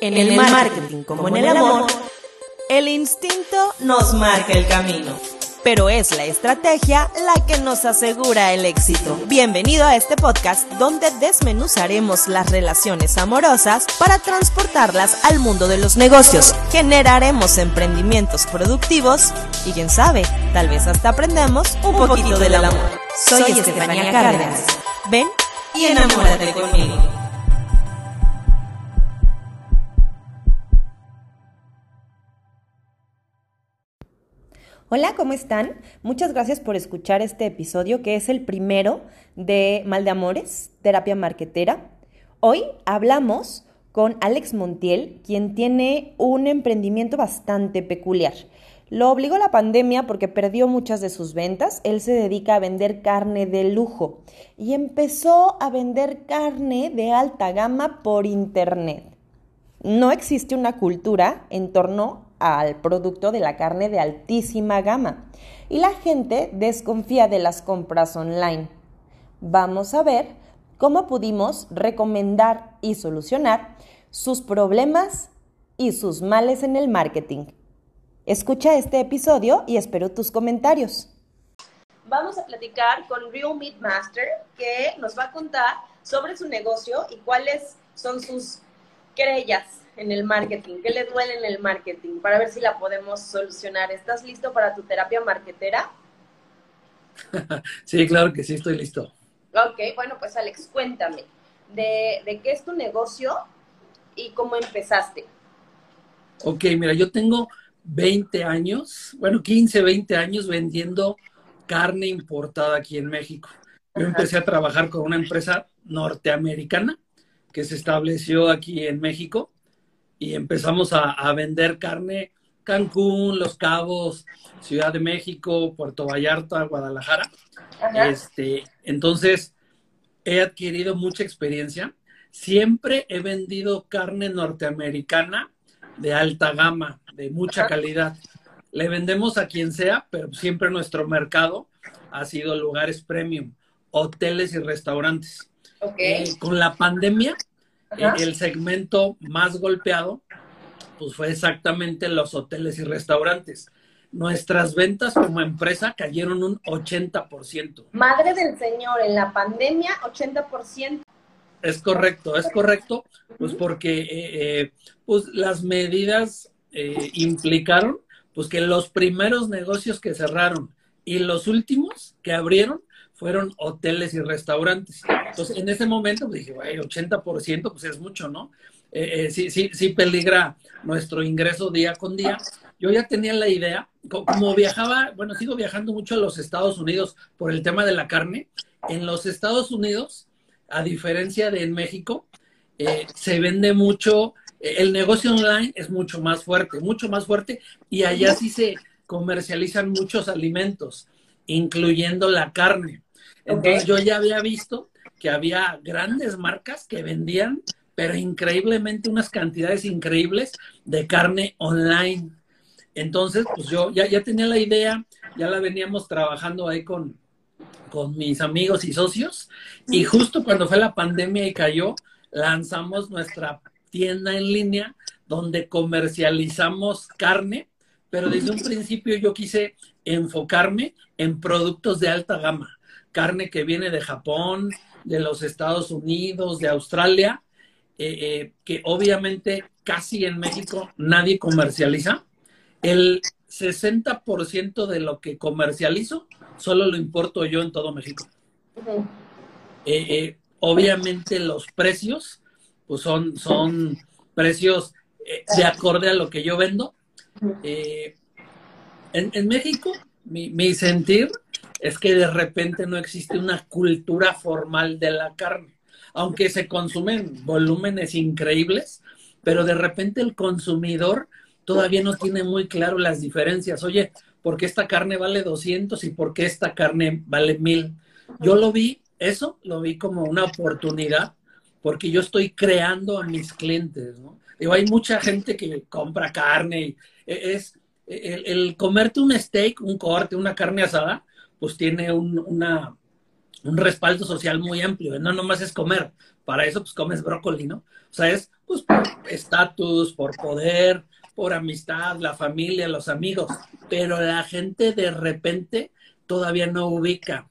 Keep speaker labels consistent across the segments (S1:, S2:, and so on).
S1: En el marketing como en el amor, el instinto nos marca el camino, pero es la estrategia la que nos asegura el éxito. Bienvenido a este podcast donde desmenuzaremos las relaciones amorosas para transportarlas al mundo de los negocios. Generaremos emprendimientos productivos y quién sabe, tal vez hasta aprendemos un, poquito, del amor. Soy Estefanía Cárdenas. Ven y enamórate conmigo.
S2: Hola, ¿cómo están? Muchas gracias por escuchar este episodio que es el primero de Mal de Amores, terapia marquetera. Hoy hablamos con Alex Montiel, quien tiene un emprendimiento bastante peculiar. Lo obligó la pandemia porque perdió muchas de sus ventas. Él se dedica a vender carne de lujo y empezó a vender carne de alta gama por internet. No existe una cultura en torno al producto de la carne de altísima gama y la gente desconfía de las compras online. Vamos a ver cómo pudimos recomendar y solucionar sus problemas y sus males en el marketing. Escucha este episodio y espero tus comentarios.
S3: Vamos a platicar con Real Meat Master que nos va a contar sobre su negocio y cuáles son sus querellas en el marketing? ¿Qué le duele en el marketing? Para ver si la podemos solucionar. ¿Estás listo para tu terapia marketera?
S4: sí, claro que sí, estoy listo.
S3: Ok, bueno, pues Alex, cuéntame, ¿de, de qué es tu negocio y cómo empezaste?
S4: Ok, mira, yo tengo 20 años, bueno, 15, 20 años vendiendo carne importada aquí en México. Yo empecé a trabajar con una empresa norteamericana que se estableció aquí en México y empezamos a, vender carne Cancún, Los Cabos, Ciudad de México, Puerto Vallarta, Guadalajara. Este, entonces, he adquirido mucha experiencia. Siempre he vendido carne norteamericana de alta gama, de mucha calidad. Le vendemos a quien sea, pero siempre nuestro mercado ha sido lugares premium, hoteles y restaurantes. Eh, con la pandemia el segmento más golpeado pues fue exactamente los hoteles y restaurantes. Nuestras ventas como empresa cayeron un 80%.
S3: Madre del Señor, en la pandemia 80%.
S4: Es correcto, es correcto, pues porque eh, eh, pues las medidas eh, implicaron pues que los primeros negocios que cerraron y los últimos que abrieron fueron hoteles y restaurantes. Entonces, en ese momento pues, dije, bueno, 80% pues es mucho, ¿no? Eh, eh, sí, sí, sí peligra nuestro ingreso día con día. Yo ya tenía la idea, como viajaba, bueno, sigo viajando mucho a los Estados Unidos por el tema de la carne. En los Estados Unidos, a diferencia de en México, eh, se vende mucho, el negocio online es mucho más fuerte, mucho más fuerte, y allá sí se comercializan muchos alimentos, incluyendo la carne. Entonces yo ya había visto que había grandes marcas que vendían, pero increíblemente unas cantidades increíbles de carne online. Entonces, pues yo ya, ya tenía la idea, ya la veníamos trabajando ahí con, con mis amigos y socios, y justo cuando fue la pandemia y cayó, lanzamos nuestra tienda en línea donde comercializamos carne, pero desde un principio yo quise enfocarme en productos de alta gama carne que viene de Japón, de los Estados Unidos, de Australia, eh, eh, que obviamente casi en México nadie comercializa. El 60% de lo que comercializo solo lo importo yo en todo México. Eh, obviamente los precios pues son, son precios de acorde a lo que yo vendo. En, México, mi, mi sentir es que de repente no existe una cultura formal de la carne. Aunque se consumen volúmenes increíbles, pero de repente el consumidor todavía no tiene muy claro las diferencias. Oye, ¿por qué esta carne vale 200 y por qué esta carne vale 1000? Yo lo vi, eso lo vi como una oportunidad, porque yo estoy creando a mis clientes, ¿no? Digo, hay mucha gente que compra carne y e, es el, el comerte un steak, un corte, una carne asada, pues tiene un, un respaldo social muy amplio. No nomás es comer, para eso pues comes brócoli, ¿no? O sea, es pues por estatus, por poder, por amistad, la familia, los amigos, pero la gente de repente todavía no ubica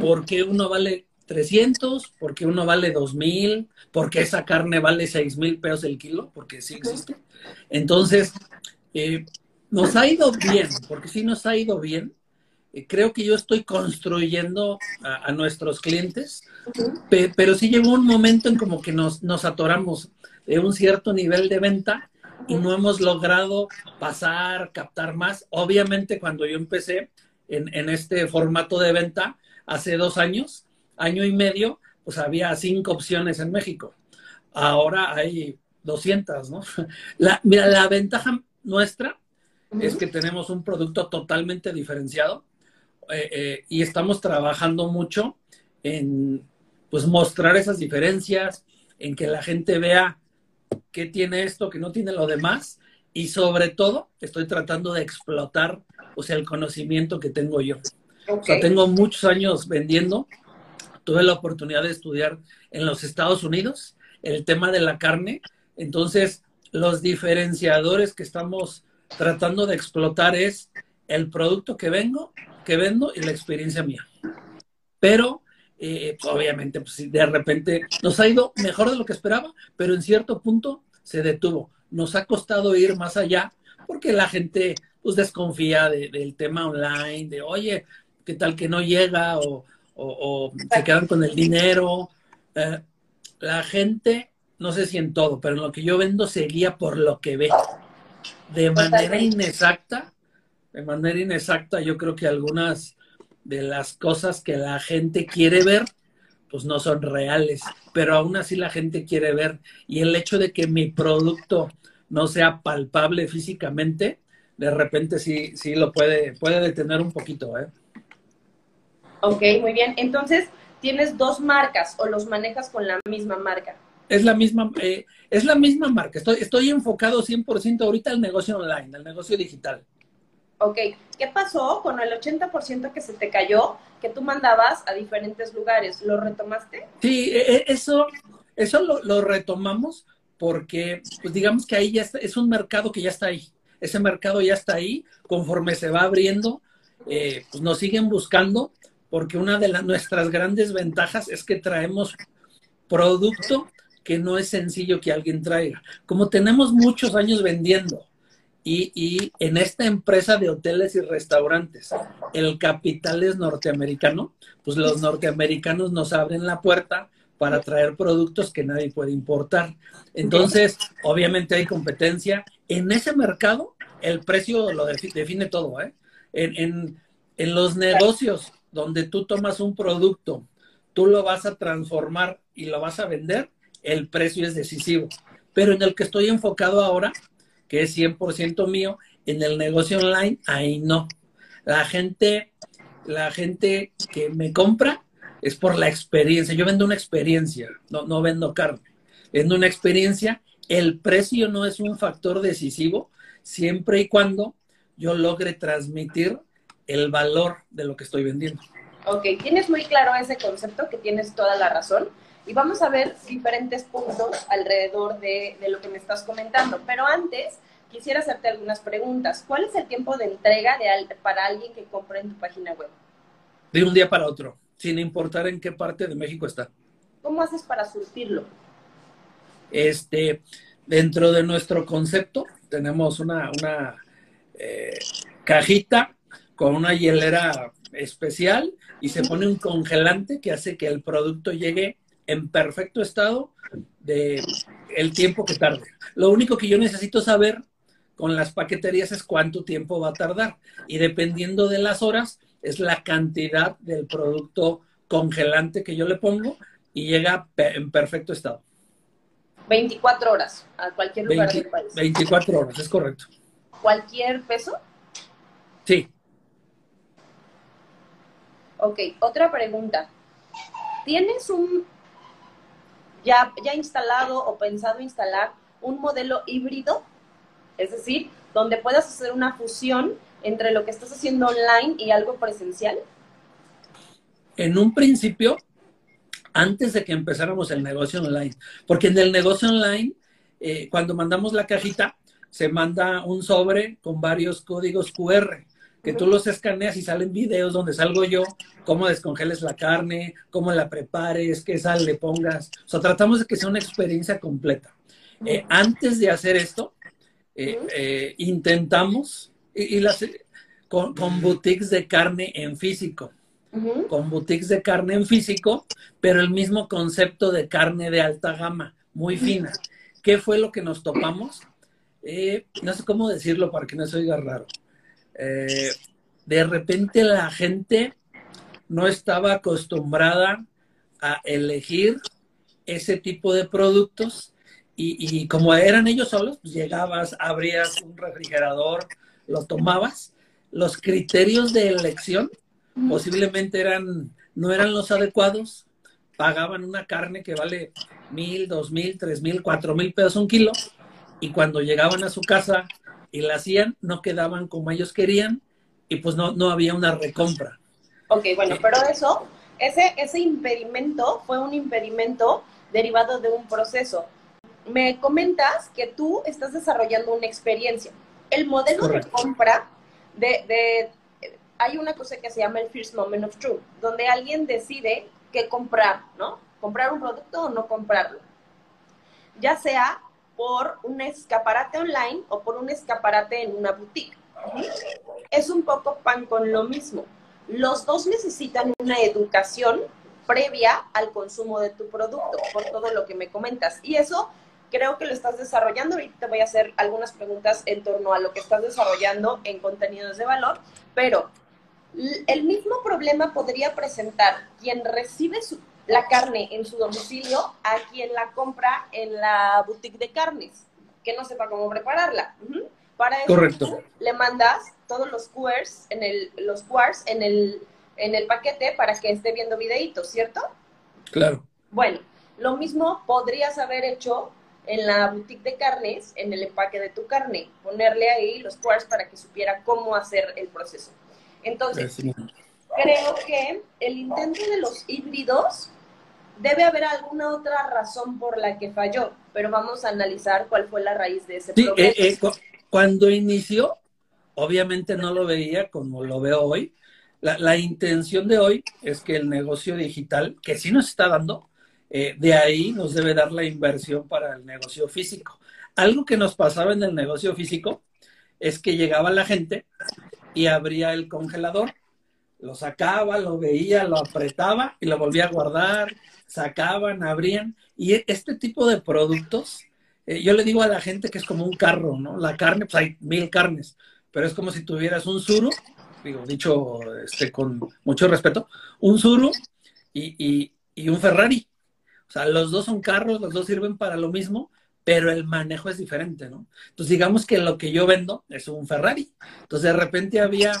S4: por qué uno vale 300, por qué uno vale 2000, por qué esa carne vale 6 mil pesos el kilo, porque sí existe. Entonces, eh, nos ha ido bien, porque sí nos ha ido bien. Eh, creo que yo estoy construyendo a, nuestros clientes, pero sí llegó un momento en como que nos, nos atoramos de un cierto nivel de venta y no hemos logrado pasar, captar más. Obviamente cuando yo empecé en, este formato de venta hace dos años, año y medio, pues había cinco opciones en México. Ahora hay 200, ¿no? La, mira, la ventaja nuestra es que tenemos un producto totalmente diferenciado eh, eh, y estamos trabajando mucho en pues mostrar esas diferencias, en que la gente vea qué tiene esto, que no tiene lo demás, y sobre todo estoy tratando de explotar, o sea, el conocimiento que tengo yo. O sea, tengo muchos años vendiendo, tuve la oportunidad de estudiar en los Estados Unidos el tema de la carne, entonces los diferenciadores que estamos tratando de explotar es el producto que vengo, que vendo y la experiencia mía. Pero eh, pues, obviamente, pues, de repente nos ha ido mejor de lo que esperaba, pero en cierto punto se detuvo. Nos ha costado ir más allá porque la gente pues desconfía del tema online, de oye, ¿qué tal que no llega? O, se quedan con el dinero. Eh, la gente, no sé si en todo, pero en lo que yo vendo se guía por lo que ve. De manera inexacta, de manera inexacta, yo creo que algunas de las cosas que la gente quiere ver, pues no son reales, pero aún así la gente quiere ver. Y el hecho de que mi producto no sea palpable físicamente, de repente sí, sí lo puede, puede detener un poquito. ¿eh?
S3: Ok, muy bien. Entonces, tienes dos marcas o los manejas con la misma marca.
S4: Es la misma, eh, es la misma marca. Estoy, estoy enfocado 100% ahorita al negocio online, al negocio digital.
S3: Ok, ¿qué pasó con el 80% que se te cayó, que tú mandabas a diferentes lugares? ¿Lo retomaste?
S4: Sí, e, e, eso, eso lo, retomamos porque, pues digamos que ahí ya está, es un mercado que ya está ahí. Ese mercado ya está ahí, conforme se va abriendo, eh, pues nos siguen buscando, porque una de las, nuestras grandes ventajas es que traemos producto que no es sencillo que alguien traiga. Como tenemos muchos años vendiendo, y, en esta empresa de hoteles y restaurantes, el capital es norteamericano, pues los norteamericanos nos abren la puerta para traer productos que nadie puede importar. Entonces, obviamente hay competencia. En ese mercado, el precio lo define, todo. ¿eh? En, en los negocios donde tú tomas un producto, tú lo vas a transformar y lo vas a vender, el precio es decisivo. Pero en el que estoy enfocado ahora, que es 100% mío, en el negocio online, ahí no. La gente, la gente que me compra es por la experiencia. Yo vendo una experiencia, no, no vendo carne. Vendo una experiencia. El precio no es un factor decisivo siempre y cuando yo logre transmitir el valor de lo que estoy vendiendo.
S3: Ok, tienes muy claro ese concepto, que tienes toda la razón. Y vamos a ver diferentes puntos alrededor de, lo que me estás comentando. Pero antes, quisiera hacerte algunas preguntas. ¿Cuál es el tiempo de entrega de, para alguien que compra en tu página web?
S4: De un día para otro, sin importar en qué parte de México está.
S3: ¿Cómo haces para surtirlo?
S4: Este, dentro de nuestro concepto, tenemos una, una eh, cajita con una hielera especial y se pone un congelante que hace que el producto llegue en perfecto estado de el tiempo que tarde. Lo único que yo necesito saber con las paqueterías es cuánto tiempo va a tardar y dependiendo de las horas es la cantidad del producto congelante que yo le pongo y llega en perfecto estado.
S3: 24 horas a cualquier lugar del país.
S4: 24 horas, es correcto.
S3: ¿Cualquier peso?
S4: Sí.
S3: Ok, otra pregunta. ¿Tienes un ya, ya instalado o pensado instalar un modelo híbrido, es decir, donde puedas hacer una fusión entre lo que estás haciendo online y algo presencial?
S4: En un principio, antes de que empezáramos el negocio online. Porque en el negocio online, eh, cuando mandamos la cajita, se manda un sobre con varios códigos QR que tú los escaneas y salen videos donde salgo yo, cómo descongeles la carne, cómo la prepares, qué sal le pongas. O sea, tratamos de que sea una experiencia completa. Eh, antes de hacer esto, eh, eh, intentamos, y, las, con, boutiques de carne en físico, con boutiques de carne en físico, pero el mismo concepto de carne de alta gama, muy fina. ¿Qué fue lo que nos topamos? no sé cómo decirlo para que no se oiga raro. De repente la gente no estaba acostumbrada a elegir ese tipo de productos y, como eran ellos solos, pues llegabas, abrías un refrigerador, lo tomabas. Los criterios de elección posiblemente eran, no eran los adecuados. Pagaban una carne que vale mil, dos mil, tres mil, cuatro mil pesos un kilo. Y cuando llegaban a su casa y la hacían, no quedaban como ellos querían y pues no, no había una recompra.
S3: Ok, bueno, pero eso, ese, ese impedimento fue un impedimento derivado de un proceso me comentas que tú estás desarrollando una experiencia. El modelo de compra de, hay una cosa que se llama el first moment of truth, donde alguien decide qué comprar, ¿no? Comprar un producto o no comprarlo. Ya sea por un escaparate online o por un escaparate en una boutique. Es un poco pan con lo mismo. Los dos necesitan una educación previa al consumo de tu producto, por todo lo que me comentas. Y eso creo que lo estás desarrollando. Ahorita te voy a hacer algunas preguntas en torno a lo que estás desarrollando en contenidos de valor, pero el mismo problema podría presentar quien recibe la carne en su domicilio a quien la compra en la boutique de carnes, que no sepa cómo prepararla. Para eso le mandas todos los QRs en el, los QRs en el, en el paquete para que esté viendo videitos, ¿cierto?
S4: Claro.
S3: Bueno, lo mismo podrías haber hecho en la boutique de carnes, en el empaque de tu carne, ponerle ahí los quarks para que supiera cómo hacer el proceso. Entonces, creo que el intento de los híbridos debe haber alguna otra razón por la que falló, pero vamos a analizar cuál fue la raíz de ese sí,
S4: eh, eh, cuando inició, obviamente no lo veía como lo veo hoy. La, la intención de hoy es que el negocio digital, que sí nos está dando, eh, de ahí nos debe dar la inversión para el negocio físico. Algo que nos pasaba en el negocio físico es que llegaba la gente y abría el congelador, lo sacaba, lo veía, lo apretaba y lo volvía a guardar, sacaban, abrían. Y este tipo de productos, eh, yo le digo a la gente que es como un carro, ¿no? La carne, pues hay mil carnes, pero es como si tuvieras un suru, digo, dicho este, con mucho respeto, un suru y un Ferrari. O sea, los dos son carros, los dos sirven para lo mismo, pero el manejo es diferente, ¿no? Entonces, digamos que lo que yo vendo es un Ferrari. Entonces, de repente había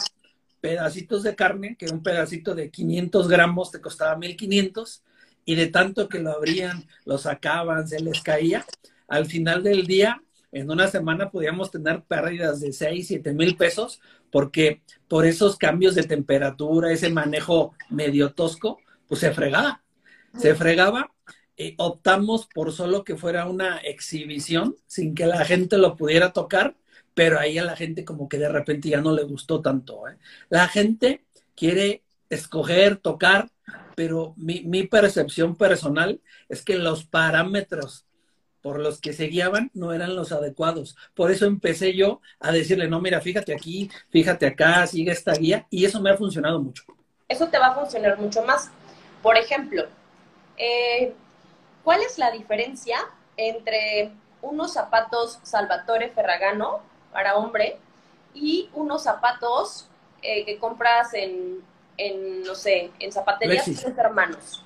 S4: pedacitos de carne, que un pedacito de 500 gramos te costaba 1500, y de tanto que lo abrían, lo sacaban, se les caía, al final del día, en una semana podíamos tener pérdidas de 6, 7 mil pesos, porque por esos cambios de temperatura, ese manejo medio tosco, pues se fregaba. Se fregaba eh, optamos por solo que fuera una exhibición, sin que la gente lo pudiera tocar, pero ahí a la gente como que de repente ya no le gustó tanto. ¿eh? La gente quiere escoger, tocar, pero mi, percepción personal es que los parámetros por los que se guiaban no eran los adecuados. Por eso empecé yo a decirle, no, mira, fíjate aquí, fíjate acá, sigue esta guía, y eso me ha funcionado mucho.
S3: Eso te va a funcionar mucho más. Por ejemplo, eh, ¿Cuál es la diferencia entre unos zapatos Salvatore Ferragamo para hombre y unos zapatos eh, que compras en, no sé, en zapaterías de hermanos?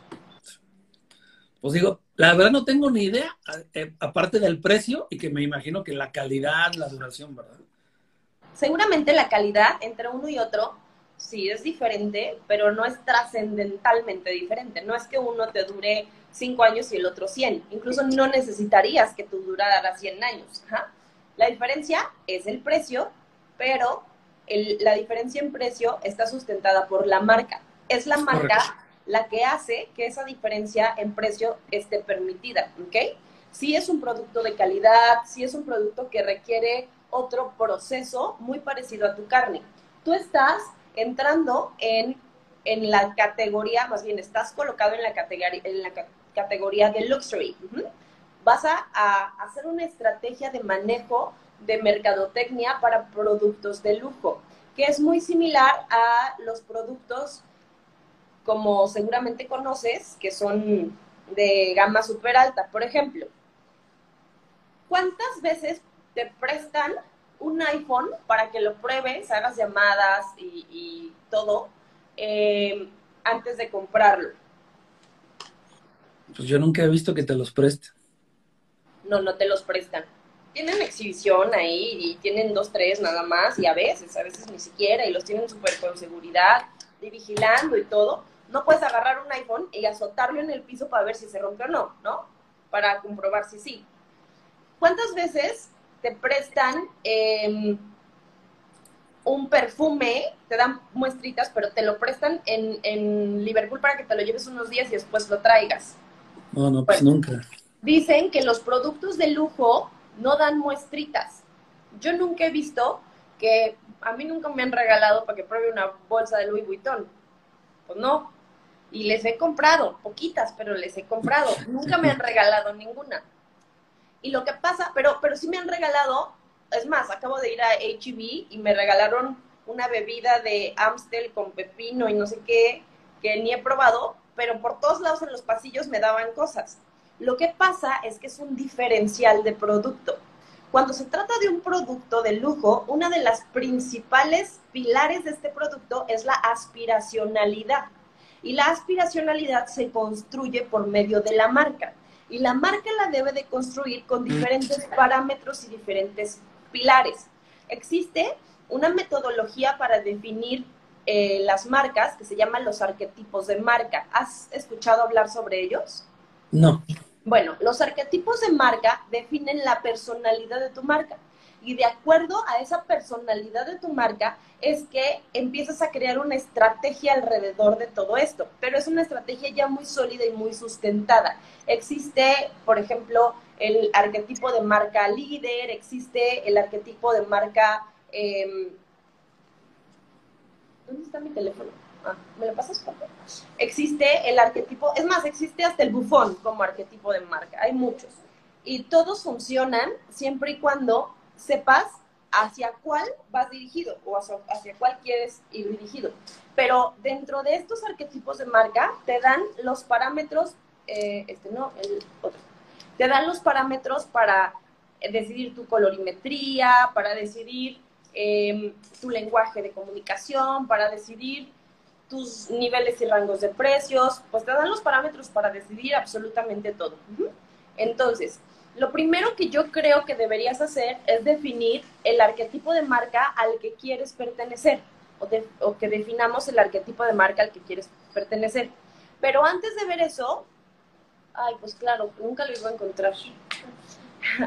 S4: Pues digo, la verdad no tengo ni idea, eh, aparte del precio y que me imagino que la calidad, la duración, ¿verdad?
S3: Seguramente la calidad entre uno y otro sí es diferente, pero no es trascendentalmente diferente. No es que uno te dure cinco años y el otro 100. Incluso no necesitarías que tu durara 100 años. La diferencia es el precio, pero la diferencia en precio está sustentada por la marca. Es la marca la que hace que esa diferencia en precio esté permitida, ¿ok? Si es un producto de calidad, si es un producto que requiere otro proceso muy parecido a tu carne. Tú estás entrando en, en la categoría, más bien estás colocado en la categoría, en la categoría de luxury. Vas a, hacer una estrategia de manejo de mercadotecnia para productos de lujo, que es muy similar a los productos como seguramente conoces, que son de gama súper alta. Por ejemplo, ¿cuántas veces te prestan un iPhone para que lo pruebes, hagas llamadas y, todo eh, antes de comprarlo?
S4: Pues yo nunca he visto que te los presten.
S3: No, no te los prestan. Tienen exhibición ahí y tienen dos, tres nada más y a veces, a veces ni siquiera y los tienen súper con seguridad y vigilando y todo. No puedes agarrar un iPhone y azotarlo en el piso para ver si se rompe o no, ¿no? Para comprobar si sí. ¿Cuántas veces te prestan em, un perfume, te dan muestritas, pero te lo prestan en, en, Liverpool para que te lo lleves unos días y después lo traigas.
S4: No, no, pues nunca.
S3: Dicen que los productos de lujo no dan muestritas. Yo nunca he visto que a mí nunca me han regalado para que pruebe una bolsa de Louis Vuitton. Pues no. Y les he comprado, poquitas, pero les he comprado. Nunca me han regalado ninguna. Y lo que pasa, pero, pero sí me han regalado, es más, acabo de ir a HB e y me regalaron una bebida de Amstel con pepino y no sé qué, que ni he probado, pero por todos lados en los pasillos me daban cosas. Lo que pasa es que es un diferencial de producto. Cuando se trata de un producto de lujo, una de las principales pilares de este producto es la aspiracionalidad. Y la aspiracionalidad se construye por medio de la marca y la marca la debe de construir con diferentes parámetros y diferentes pilares. Existe una metodología para definir eh, las marcas que se llaman los arquetipos de marca. ¿Has escuchado hablar sobre ellos?
S4: No.
S3: Bueno, los arquetipos de marca definen la personalidad de tu marca y de acuerdo a esa personalidad de tu marca es que empiezas a crear una estrategia alrededor de todo esto, pero es una estrategia ya muy sólida y muy sustentada. Existe, por ejemplo, el arquetipo de marca líder, existe el arquetipo de marca... Em, ¿Dónde está mi teléfono? Ah, ¿Me lo pasas, por Existe el arquetipo, es más, existe hasta el bufón como arquetipo de marca, hay muchos. Y todos funcionan siempre y cuando sepas hacia cuál vas dirigido o hacia, cuál quieres ir dirigido. Pero dentro de estos arquetipos de marca te dan los parámetros, eh, este no, el otro, te dan los parámetros para decidir tu colorimetría, para decidir em, tu lenguaje de comunicación, para decidir tus niveles y rangos de precios, pues te dan los parámetros para decidir absolutamente todo. Entonces, lo primero que yo creo que deberías hacer es definir el arquetipo de marca al que quieres pertenecer o, que definamos el arquetipo de marca al que quieres pertenecer. Pero antes de ver eso, ay, pues claro, nunca lo iba a encontrar.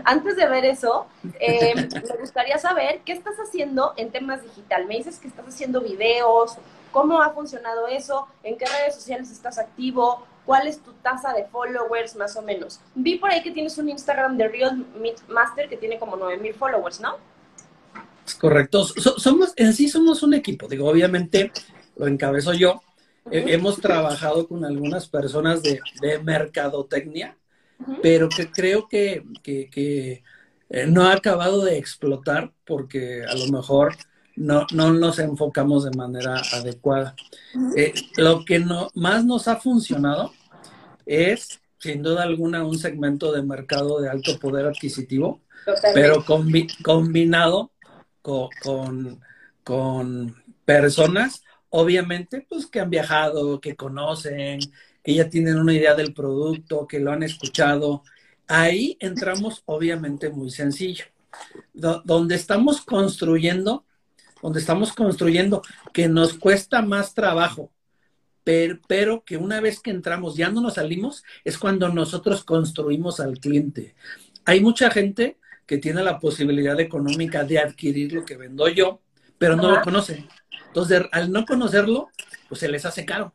S3: Antes de ver eso, eh, me gustaría saber qué estás haciendo en temas digital. Me dices que estás haciendo videos, cómo ha funcionado eso, en qué redes sociales estás activo, cuál es tu tasa de followers más o menos. Vi por ahí que tienes un Instagram de Real Meat Master que tiene como 9000 followers, ¿no?
S4: Es correcto. somos, en sí somos un equipo. Digo, obviamente lo encabezo yo. hemos trabajado con algunas personas de, mercadotecnia, pero que creo que, que, eh, no ha acabado de explotar porque a lo mejor no, no nos enfocamos de manera adecuada. Eh, lo que no, más nos ha funcionado es, sin duda alguna, un segmento de mercado de alto poder adquisitivo, pero combinado con, con, personas, obviamente, pues que han viajado, que conocen, que ya tienen una idea del producto, que lo han escuchado. Ahí entramos, obviamente, muy sencillo. donde estamos construyendo donde estamos construyendo, que nos cuesta más trabajo, pero, pero, que una vez que entramos, ya no nos salimos, es cuando nosotros construimos al cliente. Hay mucha gente que tiene la posibilidad económica de adquirir lo que vendo yo, pero no lo conoce. Entonces, al no conocerlo, pues se les hace caro.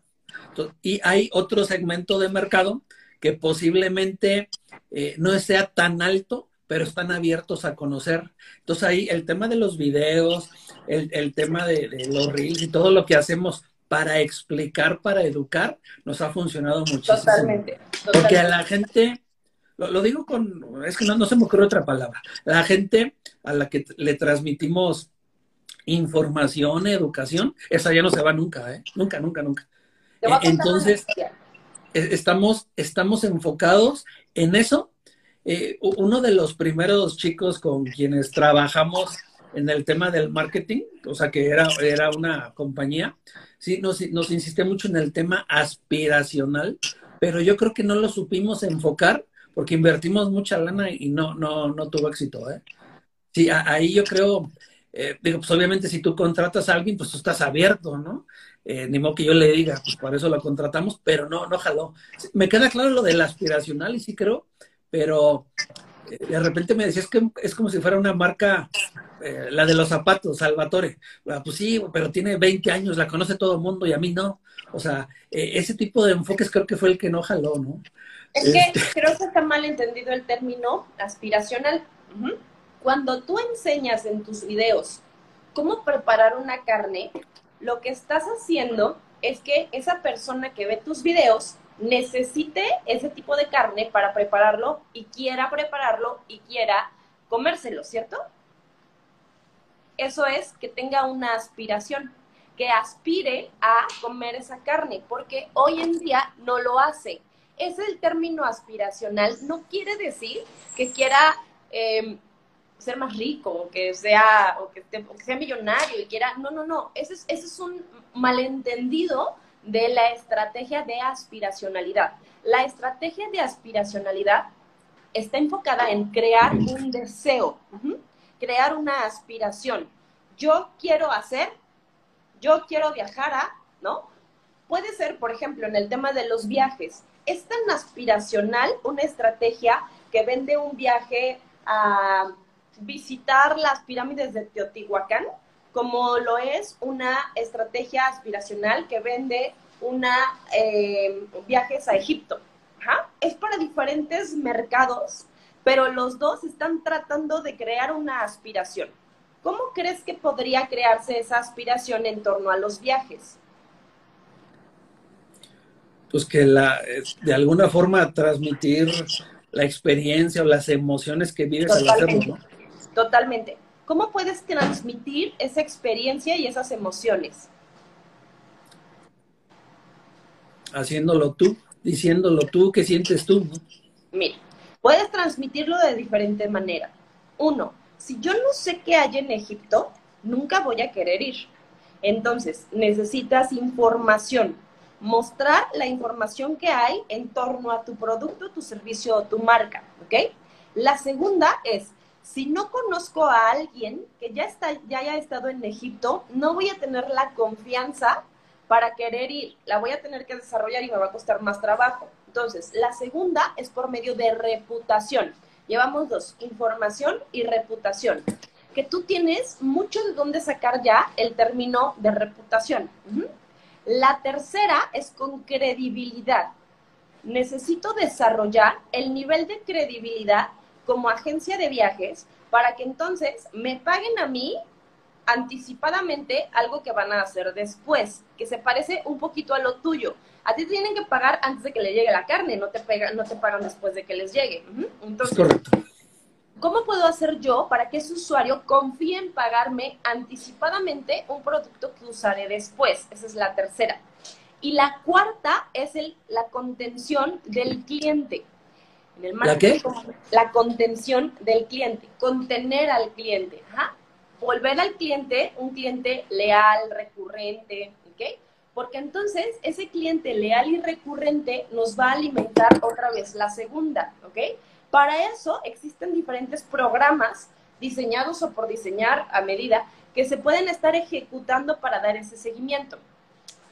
S4: Y hay otro segmento de mercado que posiblemente eh, no sea tan alto, pero están abiertos a conocer. Entonces ahí el tema de los videos, el, tema de, los reels y todo lo que hacemos para explicar, para educar, nos ha funcionado muchísimo.
S3: Totalmente.
S4: Porque a la gente, lo, digo con, es que no, no se me ocurre otra palabra, la gente a la que le transmitimos información, educación, esa ya no se va nunca, ¿eh? Nunca, nunca, nunca. Entonces, e, estamos, estamos enfocados en eso. Eh, uno de los primeros chicos con quienes trabajamos en el tema del marketing, o sea que era, era una compañía, sí, nos, nos insiste mucho en el tema aspiracional, pero yo creo que no lo supimos enfocar porque invertimos mucha lana y no, no, no tuvo éxito. ¿eh? Sí, ahí yo creo, eh, digo, pues obviamente si tú contratas a alguien, pues tú estás abierto, ¿no? Eh, ni modo que yo le diga, pues por eso lo contratamos, pero no, no jaló. Me queda claro lo del aspiracional y sí creo, pero de repente me decías que es como si fuera una marca, eh, la de los zapatos, Salvatore. Ah, pues sí, pero tiene 20 años, la conoce todo el mundo y a mí no. O sea, eh, ese tipo de enfoques creo que fue el que no jaló, ¿no?
S3: Es que este creo que está mal entendido el término aspiracional. Cuando tú enseñas en tus videos cómo preparar una carne, lo que estás haciendo es que esa persona que ve tus videos necesite ese tipo de carne para prepararlo y quiera prepararlo y quiera comérselo, ¿cierto? Eso es que tenga una aspiración, que aspire a comer esa carne, porque hoy en día no lo hace. Es el término aspiracional, no quiere decir que quiera em, ser más rico o que sea, o que, sea millonario y quiera, no, no, no, ese ese es un malentendido de la estrategia de aspiracionalidad. La estrategia de aspiracionalidad está enfocada en crear un deseo, crear una aspiración. Yo quiero hacer, yo quiero viajar a, ¿no? Puede ser, por ejemplo, en el tema de los viajes. Es tan aspiracional una estrategia que vende un viaje a visitar las pirámides de Teotihuacán, como lo es una estrategia aspiracional que vende una eh, viajes a Egipto. Es para diferentes mercados, pero los dos están tratando de crear una aspiración. ¿Cómo crees que podría crearse esa aspiración en torno a los viajes?
S4: Pues que la, de alguna forma transmitir la experiencia o las emociones que vives al hacerlo,
S3: Totalmente. ¿Cómo puedes transmitir esa experiencia y esas emociones?
S4: Haciéndolo tú, diciéndolo tú, ¿qué sientes tú?
S3: Mira, puedes transmitirlo de diferente manera. Uno, si yo no sé qué hay en Egipto, nunca voy a querer ir. Entonces, necesitas información. Mostrar la información que hay en torno a tu producto, tu servicio o tu marca, ¿ok? La segunda es, si no conozco a alguien que ya, está, ya haya estado en Egipto, no voy a tener la confianza para querer ir. La voy a tener que desarrollar y me va a costar más trabajo. Entonces, la segunda es por medio de reputación. Llevamos dos, información y reputación. Que tú tienes mucho de dónde sacar ya el término de reputación. La tercera es con credibilidad. Necesito desarrollar el nivel de credibilidad como agencia de viajes para que entonces me paguen a mí anticipadamente algo que van a hacer después, que se parece un poquito a lo tuyo. A ti tienen que pagar antes de que le llegue la carne, no te, no te pagan después de que les llegue. Entonces,
S4: Correcto.
S3: ¿cómo puedo hacer yo para que ese usuario confíe en pagarme anticipadamente un producto que usaré después? Esa es la tercera. Y la cuarta es el, la contención del cliente.
S4: ¿La qué?
S3: La contención del cliente, contener al cliente. Volver al cliente un cliente leal, recurrente, ¿ok? Porque entonces ese cliente leal y recurrente nos va a alimentar otra vez la segunda, ¿ok? Para eso existen diferentes programas diseñados o por diseñar a medida que se pueden estar ejecutando para dar ese seguimiento.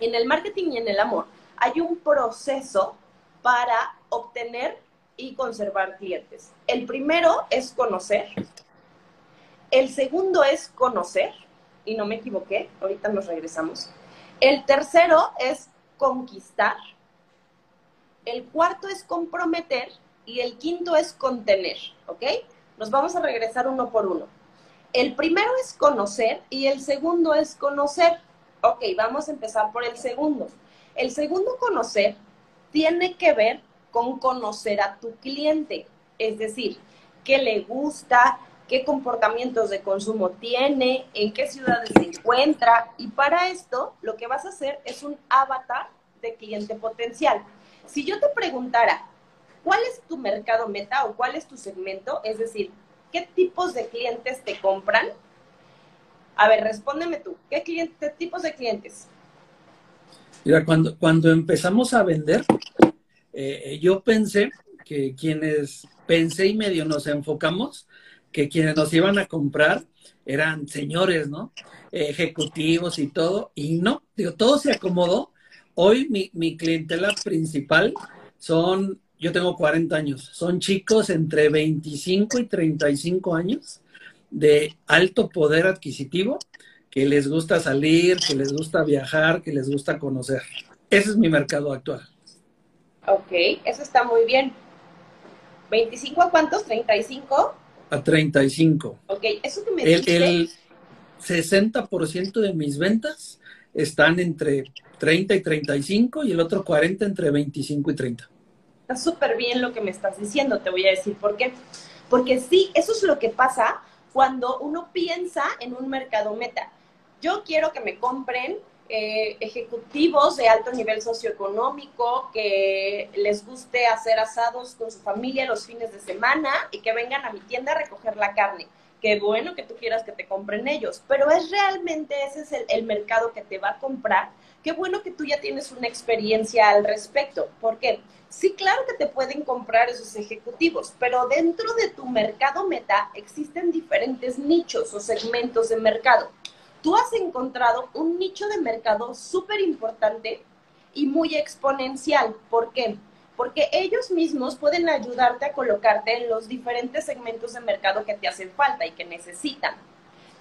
S3: En el marketing y en el amor hay un proceso para obtener y conservar clientes. El primero es conocer. El segundo es conocer, y no me equivoqué, ahorita nos regresamos. El tercero es conquistar, el cuarto es comprometer y el quinto es contener, ¿ok? Nos vamos a regresar uno por uno. El primero es conocer y el segundo es conocer. Ok, vamos a empezar por el segundo. El segundo conocer tiene que ver con conocer a tu cliente, es decir, qué le gusta, qué comportamientos de consumo tiene, en qué ciudades se encuentra. Y para esto, lo que vas a hacer es un avatar de cliente potencial. Si yo te preguntara, ¿cuál es tu mercado meta o cuál es tu segmento? Es decir, ¿qué tipos de clientes te compran? A ver, respóndeme tú, ¿qué tipos de clientes?
S4: Mira, cuando, cuando empezamos a vender, eh, yo pensé que quienes pensé y medio nos enfocamos, que quienes nos iban a comprar eran señores, ¿no? Ejecutivos y todo, y no, digo, todo se acomodó. Hoy mi, mi clientela principal son, yo tengo 40 años, son chicos entre 25 y 35 años de alto poder adquisitivo, que les gusta salir, que les gusta viajar, que les gusta conocer. Ese es mi mercado actual.
S3: Ok, eso está muy bien. ¿25 a cuántos? ¿35?
S4: A 35.
S3: Ok, eso que me
S4: el, El 60% de mis ventas están entre 30 y 35 y el otro 40 entre 25 y 30.
S3: Está súper bien lo que me estás diciendo, te voy a decir por qué. Porque sí, eso es lo que pasa cuando uno piensa en un mercado meta. Yo quiero que me compren eh, ejecutivos de alto nivel socioeconómico que les guste hacer asados con su familia los fines de semana y que vengan a mi tienda a recoger la carne. Qué bueno que tú quieras que te compren ellos, pero es realmente ese es el, el mercado que te va a comprar. Qué bueno que tú ya tienes una experiencia al respecto. ¿Por qué? Sí, claro que te pueden comprar esos ejecutivos, pero dentro de tu mercado meta existen diferentes nichos o segmentos de mercado. Tú has encontrado un nicho de mercado súper importante y muy exponencial. ¿Por qué? Porque ellos mismos pueden ayudarte a colocarte en los diferentes segmentos de mercado que te hacen falta y que necesitan.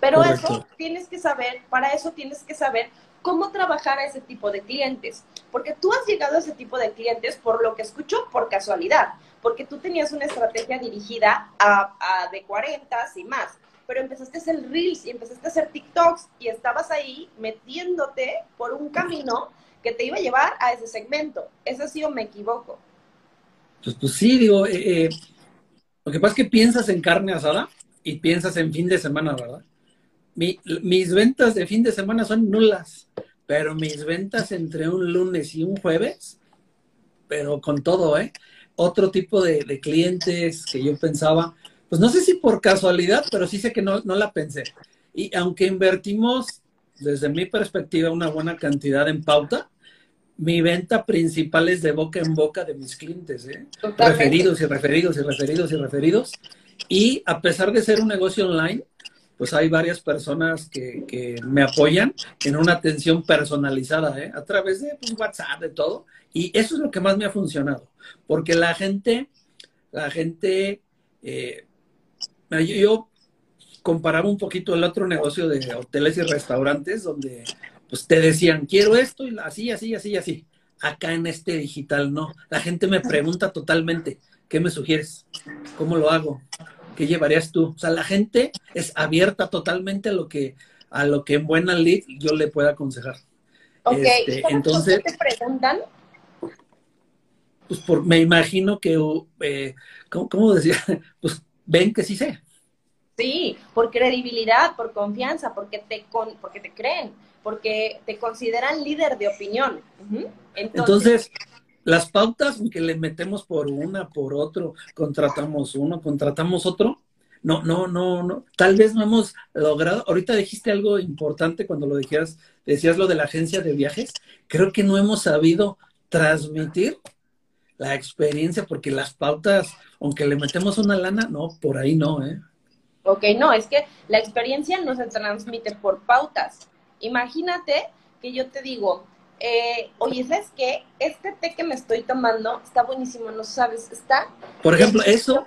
S3: Pero eso tienes que saber, para eso tienes que saber cómo trabajar a ese tipo de clientes. Porque tú has llegado a ese tipo de clientes, por lo que escucho, por casualidad. Porque tú tenías una estrategia dirigida a, a de 40 y más. Pero empezaste a hacer Reels y empezaste a hacer TikToks y estabas ahí metiéndote por un camino que te iba a llevar a ese segmento. ¿Es así o me equivoco?
S4: Pues, pues sí, digo, eh, eh, lo que pasa es que piensas en carne asada y piensas en fin de semana, ¿verdad? mis ventas de fin de semana son nulas, pero mis ventas entre un lunes y un jueves, pero con todo, ¿eh? Otro tipo de, clientes que yo pensaba, pues no sé si por casualidad, pero sí sé que no, no la pensé. Y aunque invertimos, desde mi perspectiva, una buena cantidad en pauta, mi venta principal es de boca en boca de mis clientes, ¿eh? referidos y referidos y referidos y referidos. Y a pesar de ser un negocio online, pues hay varias personas que, me apoyan en una atención personalizada, ¿eh? a través de pues, WhatsApp, de todo. Y eso es lo que más me ha funcionado, porque la gente, la gente, eh, yo, comparaba un poquito el otro negocio de hoteles y restaurantes, donde pues te decían, quiero esto, y así, así, así, así. Acá en este digital no. La gente me pregunta totalmente, ¿qué me sugieres? ¿Cómo lo hago? ¿qué llevarías tú? O sea, la gente es abierta totalmente a lo que, a lo que en buena lead yo le pueda aconsejar.
S3: Ok, este, entonces, ¿qué te preguntan?
S4: Pues por, me imagino que, eh, ¿cómo, decía? Pues ven que sí sé.
S3: Sí, por credibilidad, por confianza, porque te, con, porque te creen, porque te consideran líder de opinión.
S4: Entonces las pautas, aunque le metemos por una, por otro, contratamos uno, contratamos otro, no, no, no, no, tal vez no hemos logrado, ahorita dijiste algo importante cuando lo decías, decías lo de la agencia de viajes, creo que no hemos sabido transmitir la experiencia porque las pautas, aunque le metemos una lana, no, por ahí no, ¿eh?
S3: Ok, no, es que la experiencia no se transmite por pautas. Imagínate que yo te digo, eh, oye, ¿sabes qué? Este té que me estoy tomando está buenísimo, ¿no sabes? Está...
S4: Por ejemplo, eso,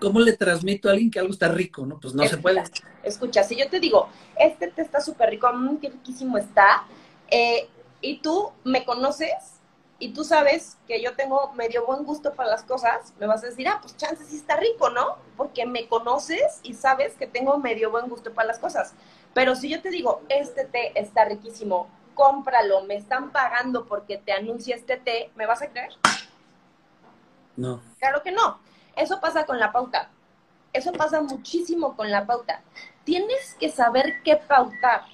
S4: ¿cómo le transmito a alguien que algo está rico, no? Pues no se puede.
S3: Escucha, si yo te digo, este té está súper rico, mmm, qué riquísimo está, eh, y tú me conoces y tú sabes que yo tengo medio buen gusto para las cosas, me vas a decir, ah, pues chance sí está rico, ¿no? Porque me conoces y sabes que tengo medio buen gusto para las cosas. Pero si yo te digo, este té está riquísimo, cómpralo, me están pagando porque te anuncie este té, ¿me vas a creer?
S4: No.
S3: Claro que no. Eso pasa con la pauta. Eso pasa muchísimo con la pauta. Tienes que saber qué pautar.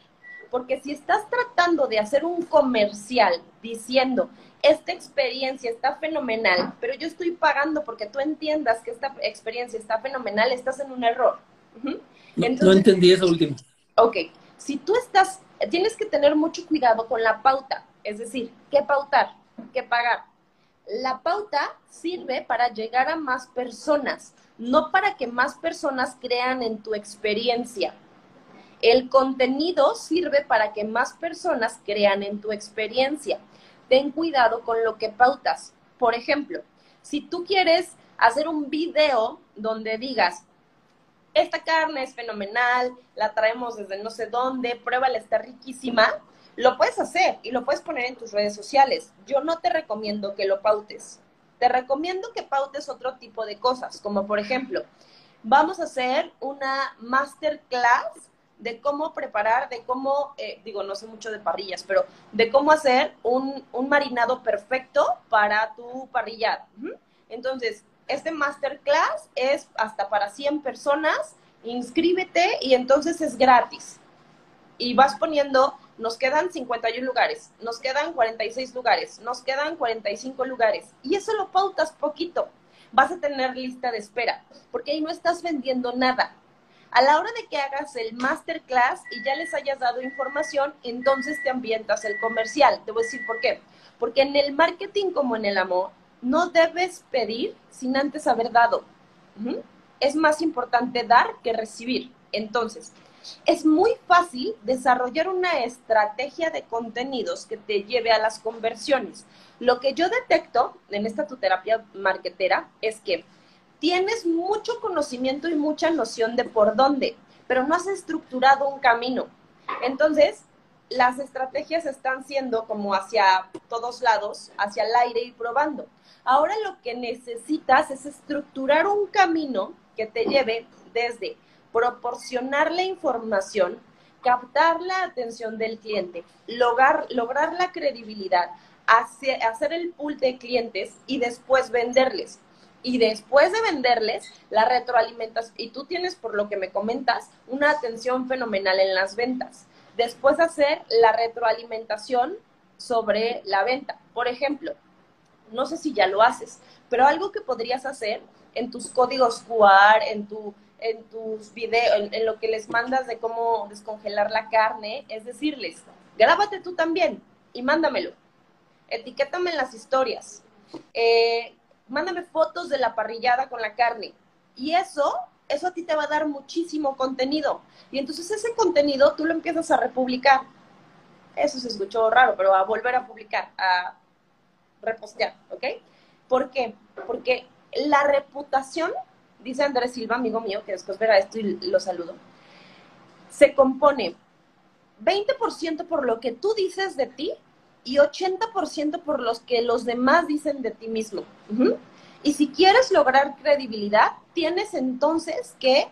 S3: Porque si estás tratando de hacer un comercial diciendo, esta experiencia está fenomenal, pero yo estoy pagando porque tú entiendas que esta experiencia está fenomenal, estás en un error.
S4: no, entendí eso último.
S3: Ok, si tú estás, tienes que tener mucho cuidado con la pauta, es decir, ¿qué pautar? ¿Qué pagar? La pauta sirve para llegar a más personas, no para que más personas crean en tu experiencia. El contenido sirve para que más personas crean en tu experiencia. Ten cuidado con lo que pautas. Por ejemplo, si tú quieres hacer un video donde digas, esta carne es fenomenal, la traemos desde no sé dónde, pruébala, está riquísima, lo puedes hacer y lo puedes poner en tus redes sociales. Yo no te recomiendo que lo pautes. Te recomiendo que pautes otro tipo de cosas, como por ejemplo, vamos a hacer una masterclass de cómo preparar, de cómo, eh, digo, no sé mucho de parrillas, pero de cómo hacer un, marinado perfecto para tu parrillada. Entonces, este masterclass es hasta para 100 personas, inscríbete y entonces es gratis. Y vas poniendo, nos quedan 51 lugares, nos quedan 46 lugares, nos quedan 45 lugares. Y eso lo pautas poquito. Vas a tener lista de espera, porque ahí no estás vendiendo nada a la hora de que hagas el masterclass y ya les hayas dado información, entonces te ambientas el comercial. Te voy a decir por qué. Porque en el marketing como en el amor, no debes pedir sin antes haber dado. Es más importante dar que recibir. Entonces, es muy fácil desarrollar una estrategia de contenidos que te lleve a las conversiones. Lo que yo detecto en esta tu terapia marketera es que tienes mucho conocimiento y mucha noción de por dónde, pero no has estructurado un camino. Entonces, las estrategias están siendo como hacia todos lados, hacia el aire y probando. Ahora lo que necesitas es estructurar un camino que te lleve desde proporcionar la información, captar la atención del cliente, lograr, lograr la credibilidad, hacer el pool de clientes y después venderles y después de venderles, la retroalimentas, y tú tienes, por lo que me comentas, una atención fenomenal en las ventas. Después hacer la retroalimentación sobre la venta. Por ejemplo, no sé si ya lo haces, pero algo que podrías hacer en tus códigos QR, en, tu, en tus videos, en, lo que les mandas de cómo descongelar la carne, es decirles, grábate tú también y mándamelo. Etiquétame en las historias. Eh, mándame fotos de la parrillada con la carne. Y eso, eso a ti te va a dar muchísimo contenido. Y entonces ese contenido tú lo empiezas a republicar. Eso se escuchó raro, pero a volver a publicar, a repostear, ¿ok? ¿Por qué? Porque la reputación, dice Andrés Silva, amigo mío, que después verá esto y lo saludo, se compone 20% por lo que tú dices de ti y 80% por los que los demás dicen de ti mismo. Y si quieres lograr credibilidad, tienes entonces que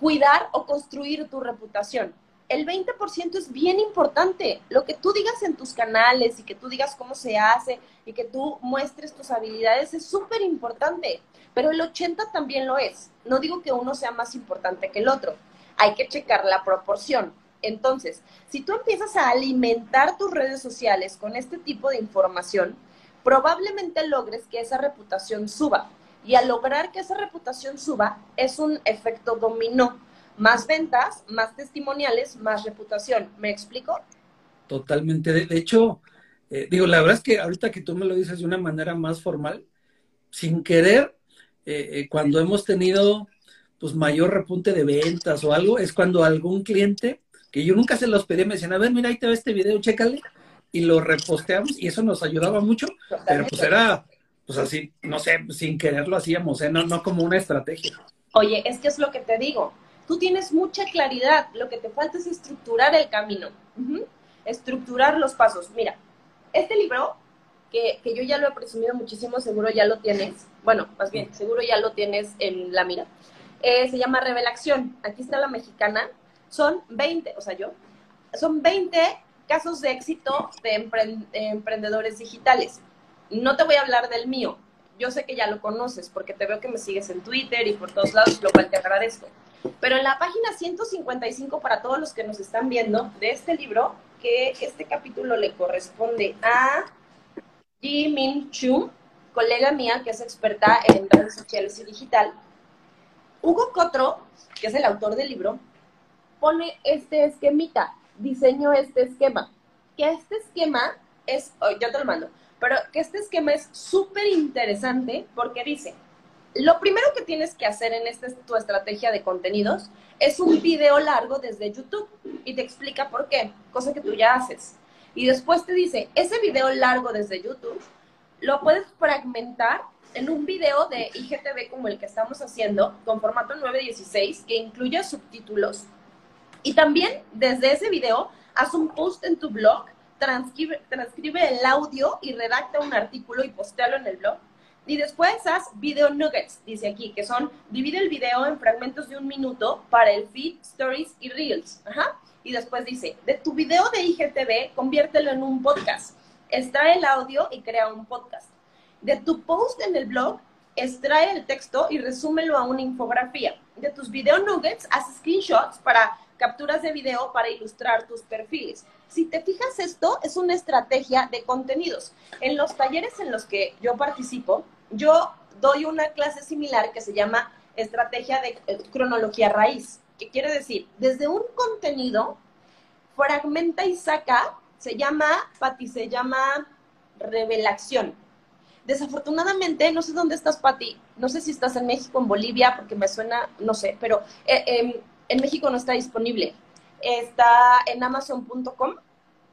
S3: cuidar o construir tu reputación. El 20% es bien importante. Lo que tú digas en tus canales y que tú digas cómo se hace y que tú muestres tus habilidades es súper importante. Pero el 80% también lo es. No digo que uno sea más importante que el otro. Hay que checar la proporción. Entonces, si tú empiezas a alimentar tus redes sociales con este tipo de información, probablemente logres que esa reputación suba. Y al lograr que esa reputación suba, es un efecto dominó. Más ventas, más testimoniales, más reputación. ¿Me explico?
S4: Totalmente. De, hecho, eh, digo, la verdad es que ahorita que tú me lo dices de una manera más formal, sin querer, eh, eh, cuando hemos tenido pues mayor repunte de ventas o algo, es cuando algún cliente que yo nunca se los pedí, me decían, a ver, mira, ahí te va este video, chécale, y lo reposteamos, y eso nos ayudaba mucho, pero pues era, pues así, no sé, sin querer lo hacíamos, ¿eh? no, no como una estrategia.
S3: Oye, es que es lo que te digo, tú tienes mucha claridad, lo que te falta es estructurar el camino. estructurar los pasos. Mira, este libro, que, que yo ya lo he presumido muchísimo, seguro ya lo tienes, bueno, más bien, seguro ya lo tienes en la mira, eh, se llama Revelación. Aquí está la mexicana. Son 20, o sea, yo, son 20 casos de éxito de emprendedores digitales. No te voy a hablar del mío. Yo sé que ya lo conoces porque te veo que me sigues en Twitter y por todos lados, lo cual te agradezco. Pero en la página 155, para todos los que nos están viendo, de este libro, que este capítulo le corresponde a Ji Min colega mía que es experta en redes sociales y digital. Hugo Cotro, que es el autor del libro, pone este esquemita, diseño este esquema. Que este esquema es, oh, yo te lo mando, pero que este esquema es súper interesante porque dice, lo primero que tienes que hacer en esta tu estrategia de contenidos es un video largo desde YouTube y te explica por qué, cosa que tú ya haces. Y después te dice, ese video largo desde YouTube lo puedes fragmentar en un video de IGTV como el que estamos haciendo, con formato 916, que incluye subtítulos. Y también desde ese video, haz un post en tu blog, transcribe, transcribe el audio y redacta un artículo y postéalo en el blog y después haz video nuggets, dice aquí, que son, divide el video en fragmentos de un minuto para el feed, stories y reels. Ajá. Y después dice, de tu video de IGTV, conviértelo en un podcast. Extrae el audio y crea un podcast. De tu post en el blog, extrae el texto y resúmelo a una infografía. De tus video nuggets, haz screenshots para capturas de video para ilustrar tus perfiles. Si te fijas, esto es una estrategia de contenidos. En los talleres en los que yo participo, yo doy una clase similar que se llama estrategia de eh, cronología raíz, que quiere decir, desde un contenido, fragmenta y saca, se llama, Pati, se llama revelación. Desafortunadamente, no sé dónde estás, Pati, no sé si estás en México, en Bolivia, porque me suena, no sé, pero eh, em, en México no está disponible. Está en amazon.com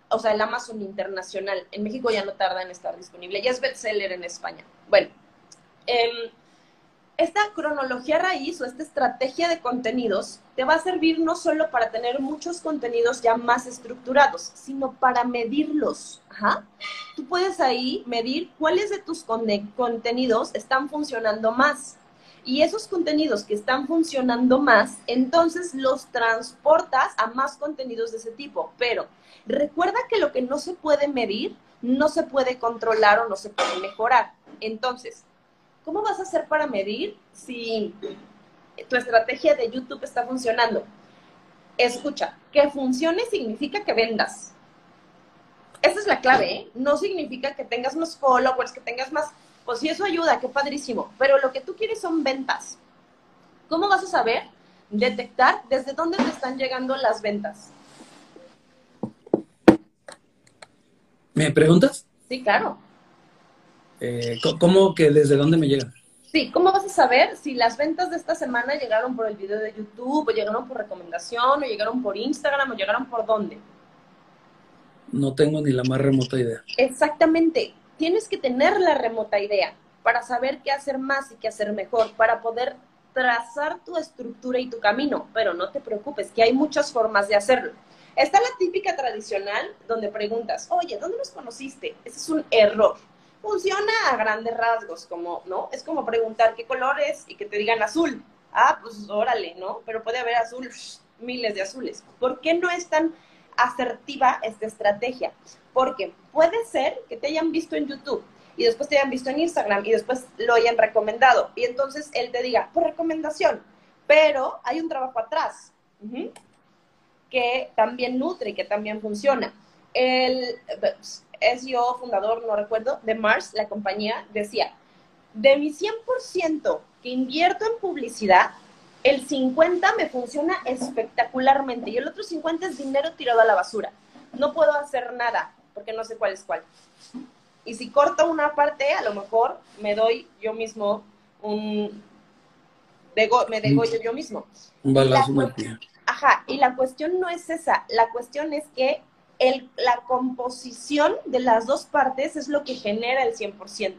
S3: o sea, el Amazon internacional. En México ya no tarda en estar disponible, ya es bestseller en España. Bueno, em, esta cronología raíz o esta estrategia de contenidos te va a servir no solo para tener muchos contenidos ya más estructurados, sino para medirlos. Ajá. Tú puedes ahí medir cuáles de tus contenidos están funcionando más. Y esos contenidos que están funcionando más, entonces los transportas a más contenidos de ese tipo. Pero recuerda que lo que no se puede medir, no se puede controlar o no se puede mejorar. Entonces, ¿cómo vas a hacer para medir si tu estrategia de YouTube está funcionando? Escucha, que funcione significa que vendas. Esa es la clave, ¿eh? No significa que tengas más followers, que tengas más pues sí, eso ayuda, qué padrísimo. Pero lo que tú quieres son ventas. ¿Cómo vas a saber detectar desde dónde te están llegando las ventas?
S4: ¿Me preguntas?
S3: Sí, claro.
S4: Eh, ¿Cómo que desde dónde me llegan?
S3: Sí, ¿cómo vas a saber si las ventas de esta semana llegaron por el video de YouTube, o llegaron por recomendación, o llegaron por Instagram, o llegaron por dónde?
S4: No tengo ni la más remota idea.
S3: Exactamente tienes que tener la remota idea para saber qué hacer más y qué hacer mejor, para poder trazar tu estructura y tu camino, pero no te preocupes, que hay muchas formas de hacerlo. Está la típica tradicional donde preguntas, oye, ¿dónde nos conociste? Ese es un error. Funciona a grandes rasgos, como, ¿no? Es como preguntar qué colores y que te digan azul. Ah, pues órale, ¿no? Pero puede haber azul, miles de azules. ¿Por qué no es tan asertiva esta estrategia? Porque puede ser que te hayan visto en YouTube y después te hayan visto en Instagram y después lo hayan recomendado. Y entonces él te diga, por recomendación, pero hay un trabajo atrás que también nutre y que también funciona. El SEO fundador, no recuerdo, de Mars, la compañía, decía, de mi 100% que invierto en publicidad, el 50 me funciona espectacularmente y el otro 50 es dinero tirado a la basura. No puedo hacer nada porque no sé cuál es cuál. Y si corto una parte, a lo mejor me doy yo mismo un... me degollo yo mismo.
S4: Un balazo
S3: Ajá, y la cuestión no es esa, la cuestión es que el, la composición de las dos partes es lo que genera el 100%.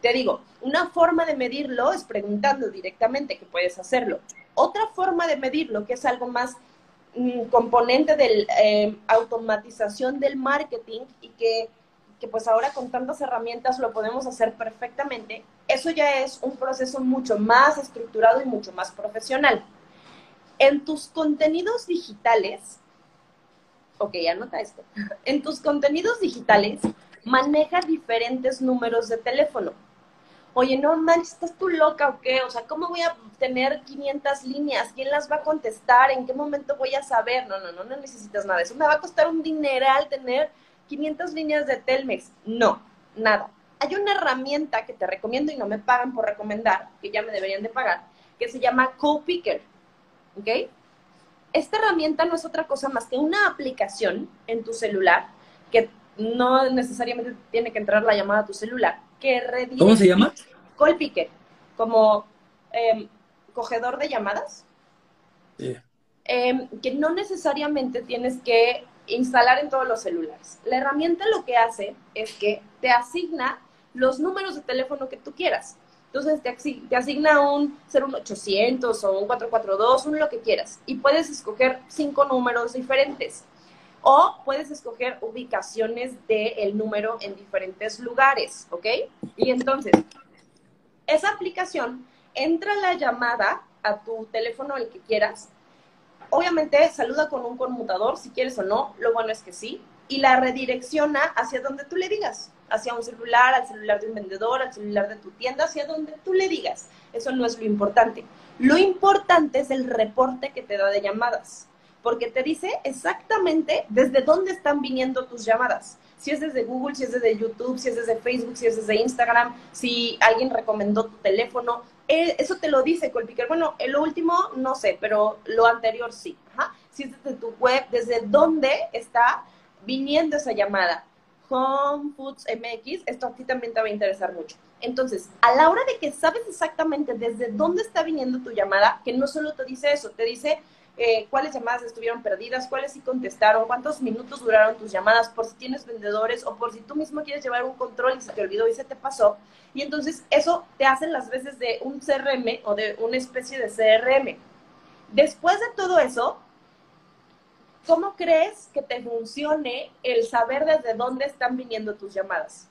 S3: Te digo, una forma de medirlo es preguntando directamente que puedes hacerlo. Otra forma de medirlo, que es algo más componente de eh, automatización del marketing y que, que pues ahora con tantas herramientas lo podemos hacer perfectamente, eso ya es un proceso mucho más estructurado y mucho más profesional. En tus contenidos digitales, ok, anota esto, en tus contenidos digitales maneja diferentes números de teléfono. Oye, no manches, ¿estás tú loca o qué? O sea, ¿cómo voy a tener 500 líneas? ¿Quién las va a contestar? ¿En qué momento voy a saber? No, no, no, no necesitas nada. Eso me va a costar un dineral tener 500 líneas de Telmex. No, nada. Hay una herramienta que te recomiendo y no me pagan por recomendar, que ya me deberían de pagar, que se llama CoPicker. ¿Ok? Esta herramienta no es otra cosa más que una aplicación en tu celular que no necesariamente tiene que entrar la llamada a tu celular, que
S4: ¿Cómo se llama?
S3: Call picker, como em, cogedor de llamadas. Em, que no necesariamente tienes que instalar en todos los celulares. La herramienta lo que hace es que te asigna los números de teléfono que tú quieras. Entonces te, asigna un 01800 o un 442, un lo que quieras. Y puedes escoger cinco números diferentes. O puedes escoger ubicaciones del número en diferentes lugares, ¿ok? Y entonces, esa aplicación entra la llamada a tu teléfono, el que quieras. Obviamente saluda con un conmutador, si quieres o no, lo bueno es que sí, y la redirecciona hacia donde tú le digas, hacia un celular, al celular de un vendedor, al celular de tu tienda, hacia donde tú le digas. Eso no es lo importante. Lo importante es el reporte que te da de llamadas porque te dice exactamente desde dónde están viniendo tus llamadas. Si es desde Google, si es desde YouTube, si es desde Facebook, si es desde Instagram, si alguien recomendó tu teléfono. Eh, eso te lo dice Colpicker. Bueno, el último no sé, pero lo anterior sí. Si es desde tu web, desde dónde está viniendo esa llamada. Home Foods MX, esto a ti también te va a interesar mucho. Entonces, a la hora de que sabes exactamente desde dónde está viniendo tu llamada, que no solo te dice eso, te dice eh, cuáles llamadas estuvieron perdidas, cuáles sí contestaron, cuántos minutos duraron tus llamadas, por si tienes vendedores o por si tú mismo quieres llevar un control y se te olvidó y se te pasó. Y entonces eso te hace las veces de un CRM o de una especie de CRM. Después de todo eso, ¿cómo crees que te funcione el saber desde dónde están viniendo tus llamadas?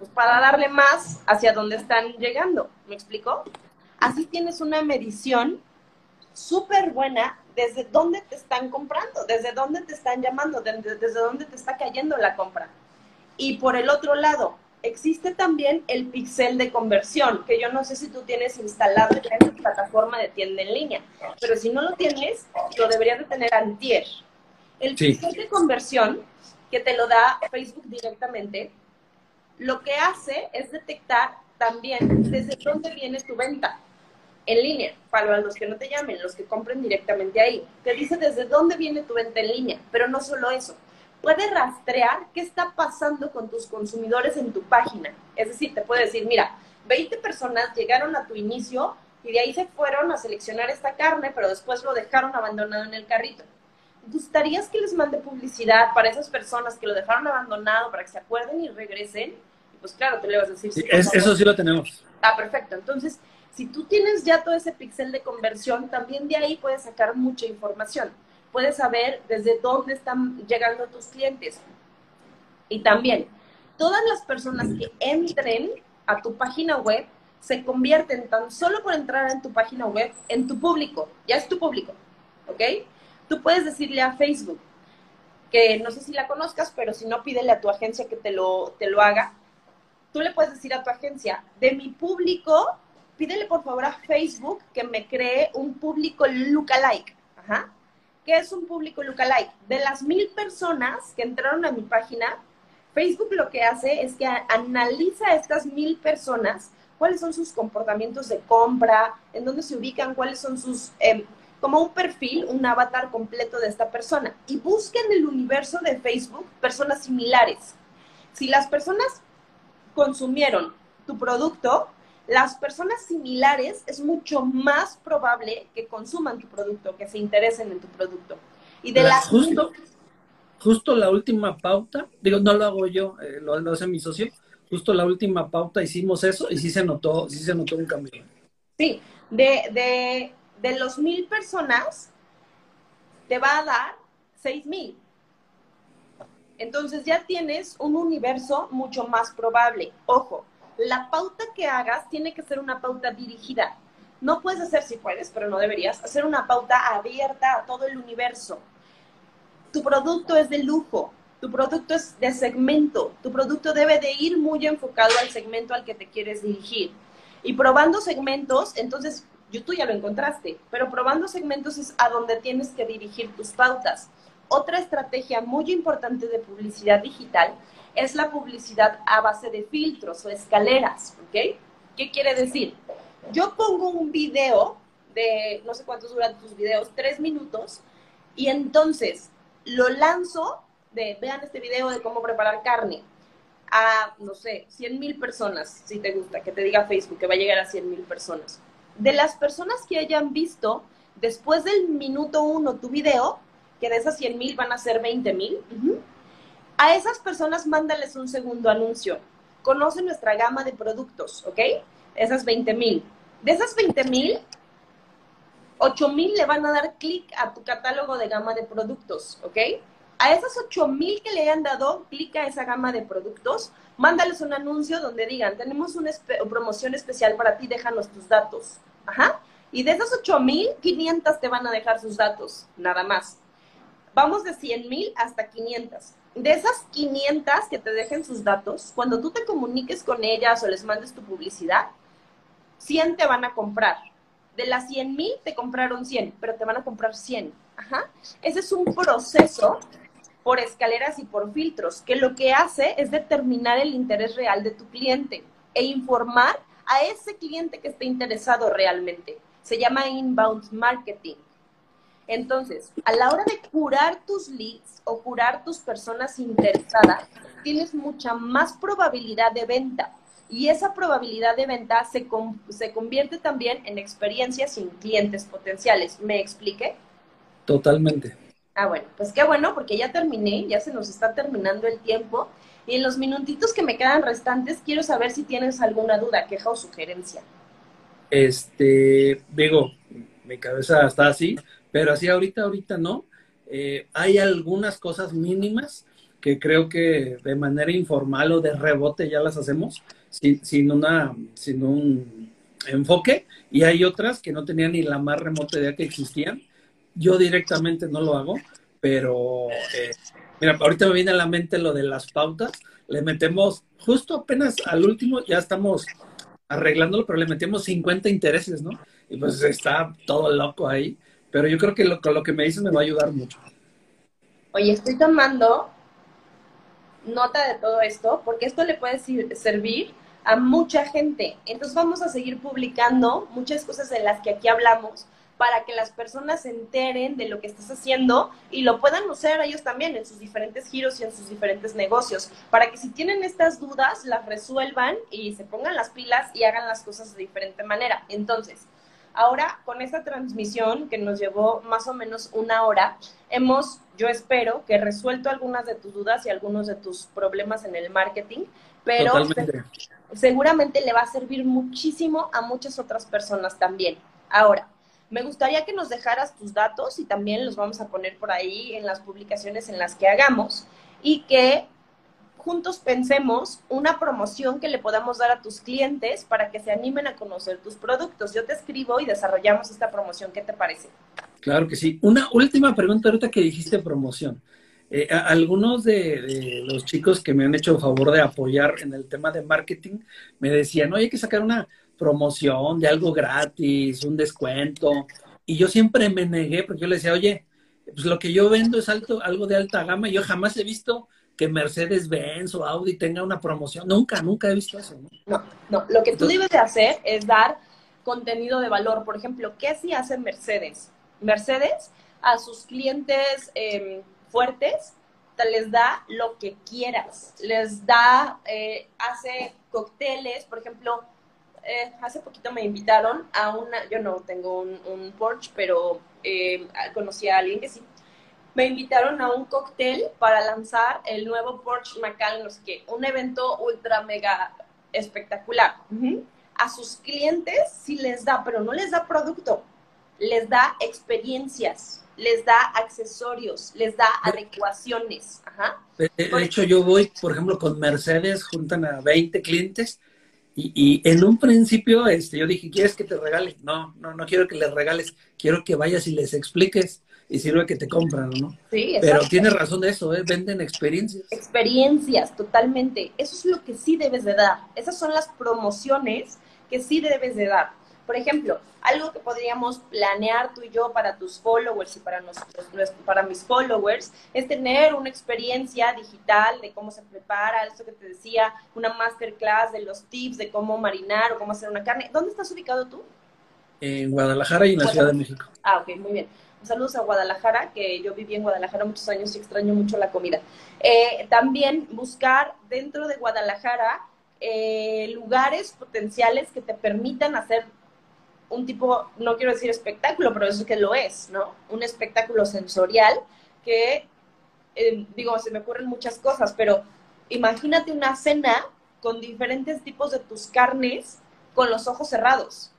S3: Pues para darle más hacia dónde están llegando. ¿Me explico? Así tienes una medición súper buena desde dónde te están comprando, desde dónde te están llamando, desde, desde dónde te está cayendo la compra. Y por el otro lado, existe también el pixel de conversión, que yo no sé si tú tienes instalado en tu plataforma de tienda en línea, pero si no lo tienes, lo deberías de tener antier. El pixel de conversión, que te lo da Facebook directamente, lo que hace es detectar también desde dónde viene tu venta en línea, para los que no te llamen, los que compren directamente ahí. Te dice desde dónde viene tu venta en línea, pero no solo eso. Puede rastrear qué está pasando con tus consumidores en tu página. Es decir, te puede decir, mira, 20 personas llegaron a tu inicio y de ahí se fueron a seleccionar esta carne, pero después lo dejaron abandonado en el carrito. ¿Gustarías que les mande publicidad para esas personas que lo dejaron abandonado para que se acuerden y regresen? Pues claro, te le vas a decir.
S4: Sí, eso sí lo tenemos.
S3: Ah, perfecto. Entonces, si tú tienes ya todo ese pixel de conversión, también de ahí puedes sacar mucha información. Puedes saber desde dónde están llegando tus clientes. Y también, todas las personas que entren a tu página web se convierten tan solo por entrar en tu página web en tu público. Ya es tu público, ¿ok? Tú puedes decirle a Facebook, que no sé si la conozcas, pero si no, pídele a tu agencia que te lo, te lo haga. Tú le puedes decir a tu agencia, de mi público pídele por favor a Facebook que me cree un público lookalike. Ajá. ¿Qué es un público lookalike? De las mil personas que entraron a mi página, Facebook lo que hace es que analiza a estas mil personas, cuáles son sus comportamientos de compra, en dónde se ubican, cuáles son sus, em, como un perfil, un avatar completo de esta persona. Y busca en el universo de Facebook personas similares. Si las personas consumieron tu producto, las personas similares es mucho más probable que consuman tu producto, que se interesen en tu producto. Y de las
S4: justo, justo la última pauta, digo, no lo hago yo, eh, lo, hace mi socio, justo la última pauta hicimos eso y sí se notó, sí se notó un cambio.
S3: Sí, de, de, de los mil personas, te va a dar seis mil. Entonces ya tienes un universo mucho más probable. Ojo, la pauta que hagas tiene que ser una pauta dirigida. No puedes hacer, si puedes, pero no deberías, hacer una pauta abierta a todo el universo. Tu producto es de lujo, tu producto es de segmento, tu producto debe de ir muy enfocado al segmento al que te quieres dirigir. Y probando segmentos, entonces tú ya lo encontraste, pero probando segmentos es a donde tienes que dirigir tus pautas. Otra estrategia muy importante de publicidad digital es la publicidad a base de filtros o escaleras, ¿ok? ¿Qué quiere decir? Yo pongo un video de, no sé cuántos duran tus videos, tres minutos, y entonces lo lanzo de, vean este video de cómo preparar carne, a, no sé, 100 mil personas, si te gusta, que te diga Facebook, que va a llegar a 100 mil personas. De las personas que hayan visto después del minuto uno tu video, que de esas 100 mil van a ser 20 mil, a esas personas mándales un segundo anuncio. Conoce nuestra gama de productos, ¿ok? Esas 20 mil. De esas 20 mil, 8 mil le van a dar clic a tu catálogo de gama de productos, ¿ok? A esas 8 mil que le hayan dado clic a esa gama de productos, mándales un anuncio donde digan, tenemos una promoción especial para ti, déjanos tus datos. Ajá. Y de esas 8 mil, 500 te van a dejar sus datos, nada más. Vamos de 100 mil hasta 500. De esas 500 que te dejen sus datos, cuando tú te comuniques con ellas o les mandes tu publicidad, 100 te van a comprar. De las 100 mil te compraron 100, pero te van a comprar 100. Ajá. Ese es un proceso por escaleras y por filtros, que lo que hace es determinar el interés real de tu cliente e informar a ese cliente que esté interesado realmente. Se llama inbound marketing. Entonces, a la hora de curar tus leads o curar tus personas interesadas, tienes mucha más probabilidad de venta. Y esa probabilidad de venta se, se convierte también en experiencias sin clientes potenciales. ¿Me expliqué?
S4: Totalmente.
S3: Ah, bueno, pues qué bueno, porque ya terminé, ya se nos está terminando el tiempo. Y en los minutitos que me quedan restantes, quiero saber si tienes alguna duda, queja o sugerencia.
S4: Este, digo, mi cabeza está así, pero así ahorita, ahorita no. Eh, hay algunas cosas mínimas que creo que de manera informal o de rebote ya las hacemos sin, sin, una, sin un enfoque y hay otras que no tenían ni la más remota idea que existían. Yo directamente no lo hago, pero eh, mira, ahorita me viene a la mente lo de las pautas. Le metemos justo apenas al último, ya estamos arreglándolo, pero le metemos 50 intereses, ¿no? Y pues está todo loco ahí. Pero yo creo que lo, lo que me dices me va a ayudar mucho.
S3: Oye, estoy tomando nota de todo esto porque esto le puede servir a mucha gente. Entonces vamos a seguir publicando muchas cosas de las que aquí hablamos para que las personas se enteren de lo que estás haciendo y lo puedan usar ellos también en sus diferentes giros y en sus diferentes negocios, para que si tienen estas dudas las resuelvan y se pongan las pilas y hagan las cosas de diferente manera. Entonces, Ahora, con esta transmisión que nos llevó más o menos una hora, hemos, yo espero, que resuelto algunas de tus dudas y algunos de tus problemas en el marketing, pero seguramente le va a servir muchísimo a muchas otras personas también. Ahora, me gustaría que nos dejaras tus datos y también los vamos a poner por ahí en las publicaciones en las que hagamos y que juntos pensemos una promoción que le podamos dar a tus clientes para que se animen a conocer tus productos. Yo te escribo y desarrollamos esta promoción. ¿Qué te parece?
S4: Claro que sí. Una última pregunta ahorita que dijiste promoción. Eh, algunos de, los chicos que me han hecho favor de apoyar en el tema de marketing me decían, oye, hay que sacar una promoción de algo gratis, un descuento. Y yo siempre me negué porque yo le decía, oye, pues lo que yo vendo es alto, algo de alta gama. Yo jamás he visto que Mercedes-Benz o Audi tenga una promoción. Nunca, nunca he visto eso.
S3: No, no, lo que tú debes de hacer es dar contenido de valor. Por ejemplo, ¿qué sí hace Mercedes? Mercedes a sus clientes em, fuertes les da lo que quieras. Les da, eh, hace cócteles, por ejemplo, eh, hace poquito me invitaron a una, yo no tengo un, un Porsche, pero eh, conocí a alguien que sí me invitaron a un cóctel para lanzar el nuevo Porsche Macan, qué, un evento ultra mega espectacular. A sus clientes sí les da, pero no les da producto. les da experiencias, les da accesorios, les da adecuaciones. Ajá.
S4: De hecho, yo voy, por ejemplo, con Mercedes, juntan a 20 clientes y, y, en un principio este, yo dije, ¿quieres que te regale? No, no, no quiero que les regales, quiero que vayas y les expliques y sirve que te compran, ¿no?
S3: Sí,
S4: Pero tiene razón de eso, ¿eh? venden experiencias.
S3: Experiencias, totalmente. Eso es lo que sí debes de dar. Esas son las promociones que sí debes de dar. Por ejemplo, algo que podríamos planear tú y yo para tus followers y para, nosotros, para mis followers es tener una experiencia digital de cómo se prepara, eso que te decía, una masterclass de los tips de cómo marinar o cómo hacer una carne. ¿Dónde estás ubicado tú?
S4: En Guadalajara y en la Ciudad de México.
S3: Ah, ok, muy bien. Saludos a Guadalajara, que yo viví en Guadalajara muchos años y extraño mucho la comida. Eh, también buscar dentro de Guadalajara eh, lugares potenciales que te permitan hacer un tipo, no quiero decir espectáculo, pero eso es que lo es, ¿no? Un espectáculo sensorial que, eh, digo, se me ocurren muchas cosas, pero imagínate una cena con diferentes tipos de tus carnes con los ojos cerrados,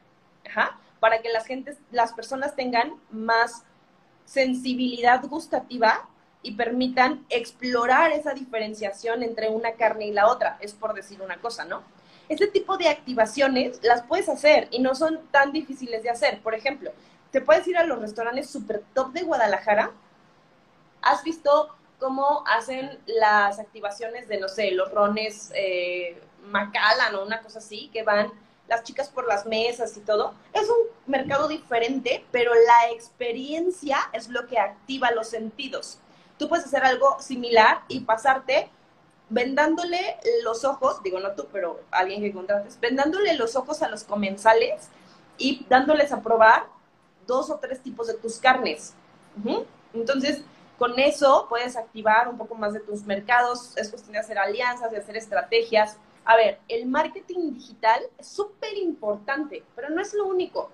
S3: Ajá, para que las, gentes, las personas tengan más sensibilidad gustativa y permitan explorar esa diferenciación entre una carne y la otra, es por decir una cosa, ¿no? Este tipo de activaciones las puedes hacer y no son tan difíciles de hacer. Por ejemplo, te puedes ir a los restaurantes super top de Guadalajara. ¿Has visto cómo hacen las activaciones de, no sé, los rones eh, o una cosa así, que van las chicas por las mesas y todo? Es un mercado diferente, pero la experiencia es lo que activa los sentidos. Tú puedes hacer algo similar y pasarte vendándole los ojos, digo no tú, pero alguien que contrates, vendándole los ojos a los comensales y dándoles a probar dos o tres tipos de tus carnes. Entonces, con eso puedes activar un poco más de tus mercados, es cuestión de hacer alianzas, de hacer estrategias. A ver, el marketing digital es súper importante, pero no es lo único.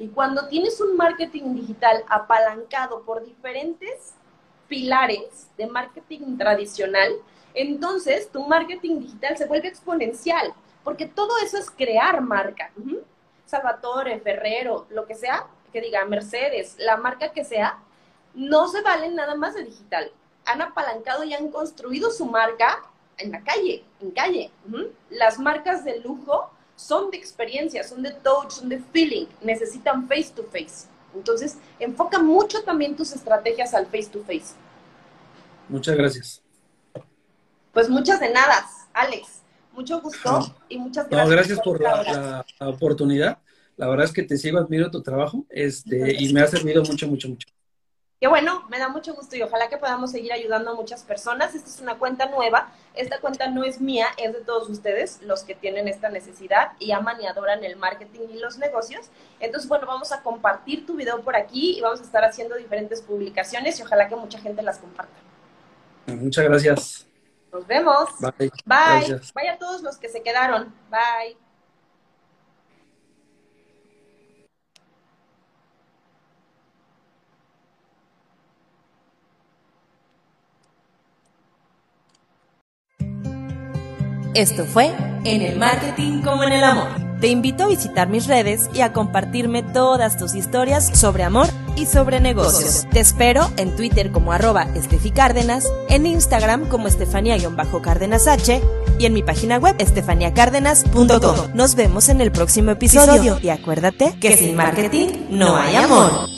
S3: Y cuando tienes un marketing digital apalancado por diferentes pilares de marketing tradicional, entonces tu marketing digital se vuelve exponencial, porque todo eso es crear marca. Salvatore, Ferrero, lo que sea, que diga Mercedes, la marca que sea, no se valen nada más de digital. Han apalancado y han construido su marca en la calle, en calle. Las marcas de lujo son de experiencia, son de touch, son de feeling, necesitan face to face. Entonces, enfoca mucho también tus estrategias al face to face.
S4: Muchas gracias.
S3: Pues muchas de nada, Alex. Mucho gusto y muchas gracias.
S4: No, gracias por, la, oportunidad. La verdad es que te sigo, admiro tu trabajo este, y me ha servido mucho, mucho, mucho.
S3: Qué bueno, me da mucho gusto y ojalá que podamos seguir ayudando a muchas personas. Esta es una cuenta nueva. Esta cuenta no es mía, es de todos ustedes, los que tienen esta necesidad y aman y adoran el marketing y los negocios. Entonces, bueno, vamos a compartir tu video por aquí y vamos a estar haciendo diferentes publicaciones y ojalá que mucha gente las comparta.
S4: Muchas gracias.
S3: Nos vemos. Bye. Bye. Bye a todos los que se quedaron. Bye.
S1: Esto fue En el Marketing como en el Amor. Te invito a visitar mis redes y a compartirme todas tus historias sobre amor y sobre negocios. Te espero en Twitter como arroba Cárdenas, en Instagram como Estefania-Cárdenas H y en mi página web estefaniacárdenas.com. Nos vemos en el próximo episodio y acuérdate que sin marketing no hay amor.